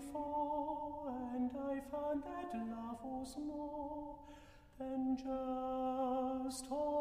before, and I found that love was more than just holding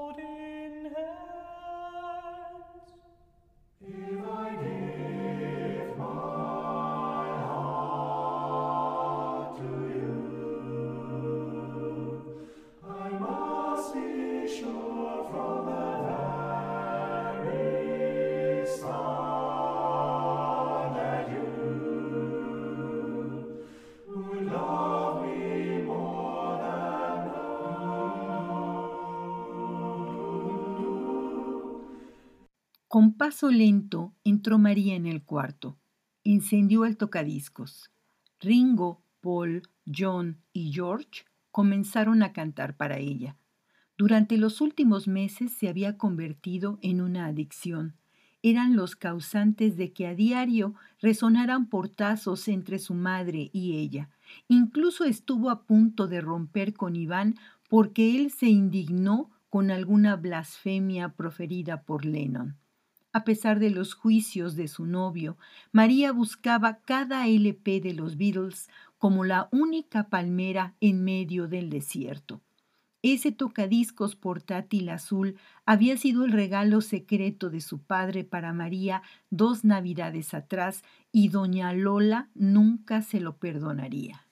Con paso lento entró María en el cuarto. Encendió el tocadiscos. Ringo, Paul, John y George comenzaron a cantar para ella. Durante los últimos meses se había convertido en una adicción. Eran los causantes de que a diario resonaran portazos entre su madre y ella. Incluso estuvo a punto de romper con Iván porque él se indignó con alguna blasfemia proferida por Lennon. A pesar de los juicios de su novio, María buscaba cada LP de los Beatles como la única palmera en medio del desierto. Ese tocadiscos portátil azul había sido el regalo secreto de su padre para María dos navidades atrás y doña Lola nunca se lo perdonaría.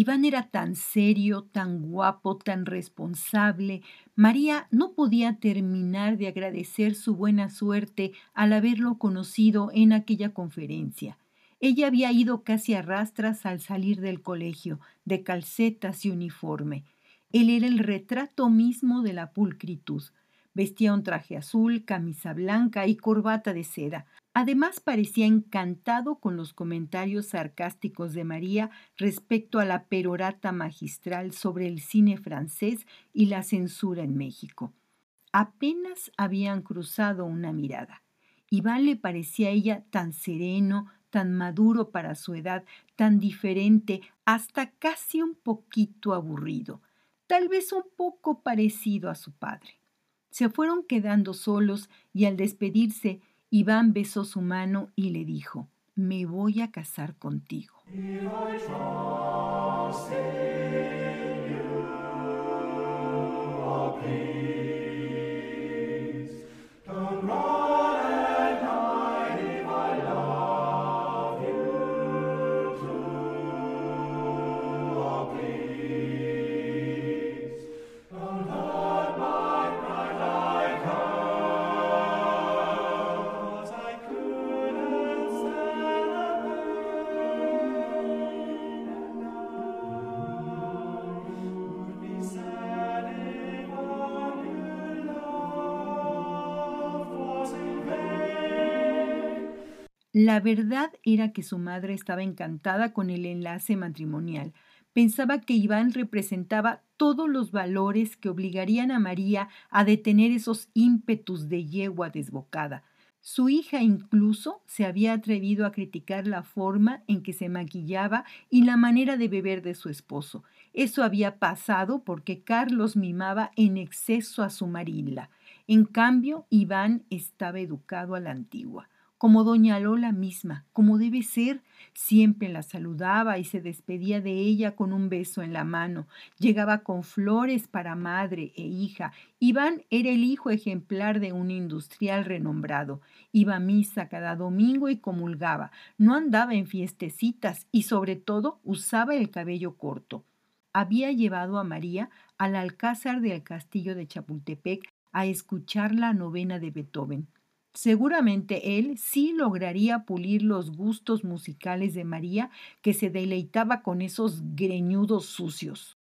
Iván era tan serio, tan guapo, tan responsable. María no podía terminar de agradecer su buena suerte al haberlo conocido en aquella conferencia. Ella había ido casi a rastras al salir del colegio, de calcetas y uniforme. Él era el retrato mismo de la pulcritud. Vestía un traje azul, camisa blanca y corbata de seda. Además parecía encantado con los comentarios sarcásticos de María respecto a la perorata magistral sobre el cine francés y la censura en México. Apenas habían cruzado una mirada. Iván le parecía a ella tan sereno, tan maduro para su edad, tan diferente, hasta casi un poquito aburrido, tal vez un poco parecido a su padre. Se fueron quedando solos y al despedirse, Iván besó su mano y le dijo, me voy a casar contigo. La verdad era que su madre estaba encantada con el enlace matrimonial. Pensaba que Iván representaba todos los valores que obligarían a María a detener esos ímpetus de yegua desbocada. Su hija incluso se había atrevido a criticar la forma en que se maquillaba y la manera de beber de su esposo. Eso había pasado porque Carlos mimaba en exceso a su Marila. En cambio, Iván estaba educado a la antigua. Como doña Lola misma, como debe ser. Siempre la saludaba y se despedía de ella con un beso en la mano. Llegaba con flores para madre e hija. Iván era el hijo ejemplar de un industrial renombrado. Iba a misa cada domingo y comulgaba. No andaba en fiestecitas y sobre todo usaba el cabello corto. Había llevado a María al alcázar del castillo de Chapultepec a escuchar la novena de Beethoven. Seguramente él sí lograría pulir los gustos musicales de María, que se deleitaba con esos greñudos sucios.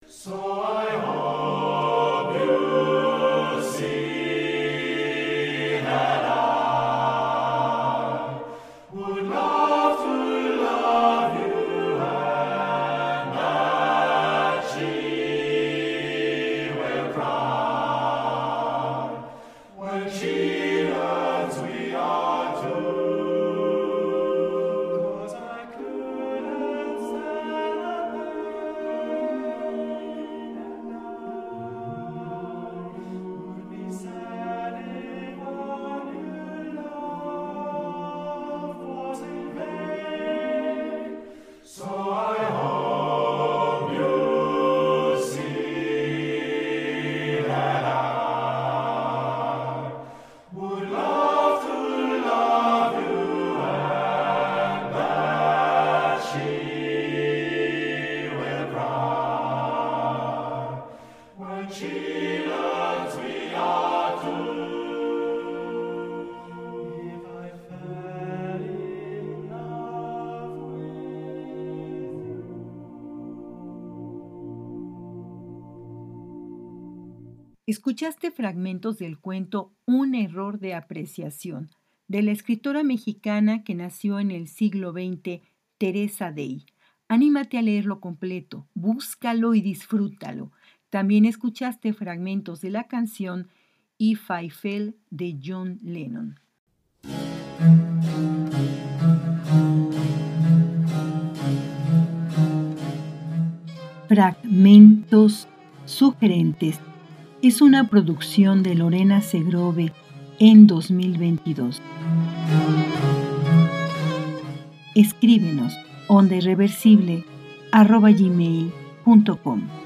Escuchaste fragmentos del cuento Un error de apreciación de la escritora mexicana que nació en el siglo XX, Teresa Day. Anímate a leerlo completo, búscalo y disfrútalo. También escuchaste fragmentos de la canción If I Fell de John Lennon. Fragmentos sugerentes es una producción de Lorena Segrove en 2022. Escríbenos ondairreversible.com